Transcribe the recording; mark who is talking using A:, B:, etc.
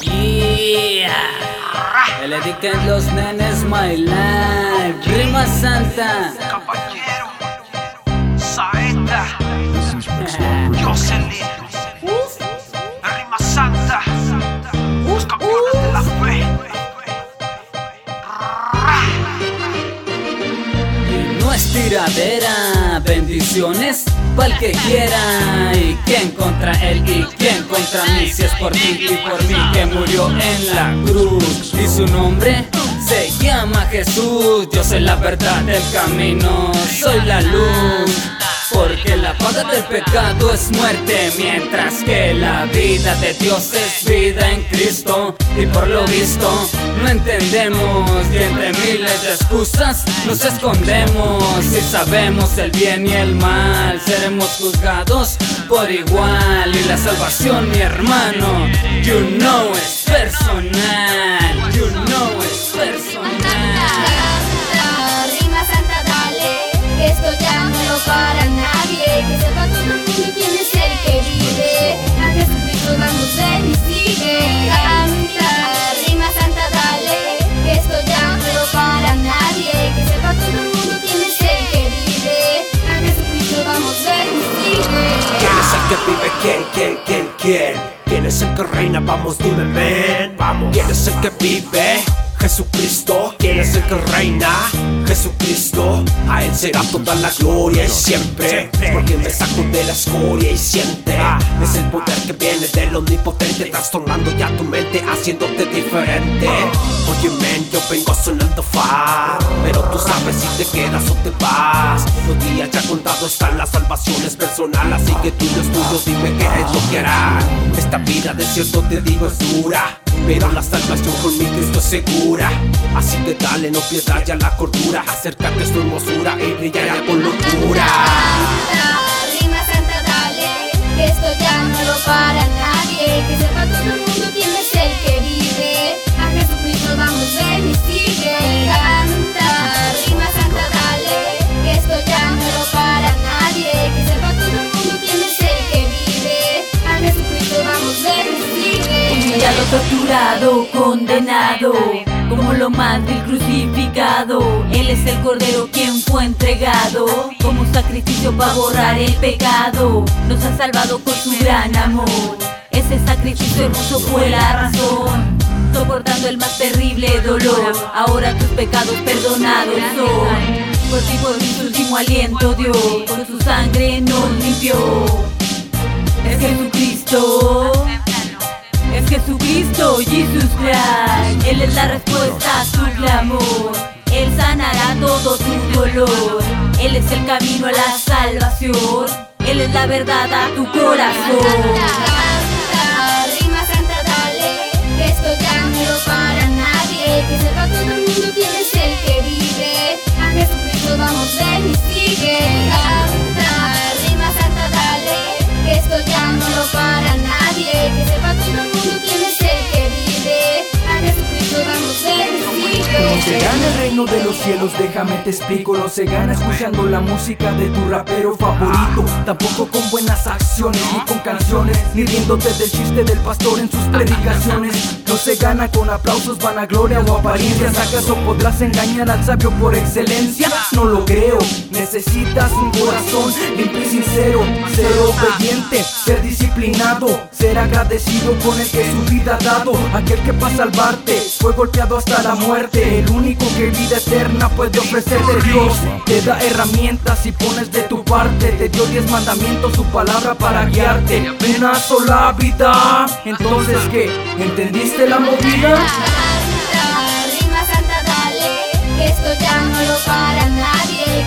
A: Yeah. El etiquet los nenes, my life. Rima Santa. Bendiciones pa'l que quiera. Y quien contra él y quien contra mí, si es por ti y por mí que murió en la cruz. Y su nombre se llama Jesús. Yo soy la verdad del camino, soy la luz. Porque la paga del pecado es muerte, mientras que la vida de Dios es vida en Cristo. Y por lo visto no entendemos y entre miles de excusas nos escondemos. Si sabemos el bien y el mal, seremos juzgados por igual. Y la salvación, mi hermano, you know es personal.
B: ¿Quién, quién, es el que
C: reina? Vamos, dime, ven. Vamos. ¿Quién es el que vive? Jesucristo. ¿Quién es el que reina? Jesucristo. A él será toda la gloria y siempre. Porque me saco de la escoria y siente. Es el poder que viene del omnipotente, trastornando ya tu mente, haciéndote diferente. Oye, men, yo vengo sonando fa. Pero tú sabes si te quedas o te vas. Los días ya contados están, la salvación es personal. Así que tú y los tuyos, dime qué es lo que harán. Esta vida de cierto te digo es dura. Pero la salvación con mi Cristo segura. Así que dale, no pierdas ya la cordura. Acércate a su hermosura y brillará con locura.
B: Santa, rima santa, dale, esto ya no lo para nadie,
D: torturado, condenado, como lo más del crucificado. Él es el cordero quien fue entregado como sacrificio para borrar el pecado. Nos ha salvado con su gran amor. Ese sacrificio hermoso fue la razón. Soportando el más terrible dolor, ahora tus pecados perdonados son. Por ti, por mi su último aliento dio, con su sangre nos limpió. Es Jesucristo. Es Jesucristo, Jesus Christ. Él es la respuesta a tu clamor. Él sanará todo tu dolor. Él es el camino a la salvación. Él es la verdad a tu corazón.
B: Que esto ya no para nadie, que sepa
E: reino de los cielos, déjame te explico. No se gana escuchando la música de tu rapero favorito. Tampoco con buenas acciones, ni con canciones, ni riéndote del chiste del pastor en sus predicaciones. No se gana con aplausos, vanagloria o apariencias. ¿Acaso podrás engañar al sabio por excelencia? No lo creo. Necesitas un corazón limpio y sincero, ser obediente, ser ser agradecido con el que su vida ha dado. Aquel que para salvarte fue golpeado hasta la muerte. El único que vida eterna puede ofrecerte Dios. Te da herramientas y pones de tu parte. Te dio diez mandamientos, su palabra para guiarte. Una sola vida. Entonces, ¿qué? ¿Entendiste la movida?
B: Canta, rima santa, dale, que esto ya no lo para nadie,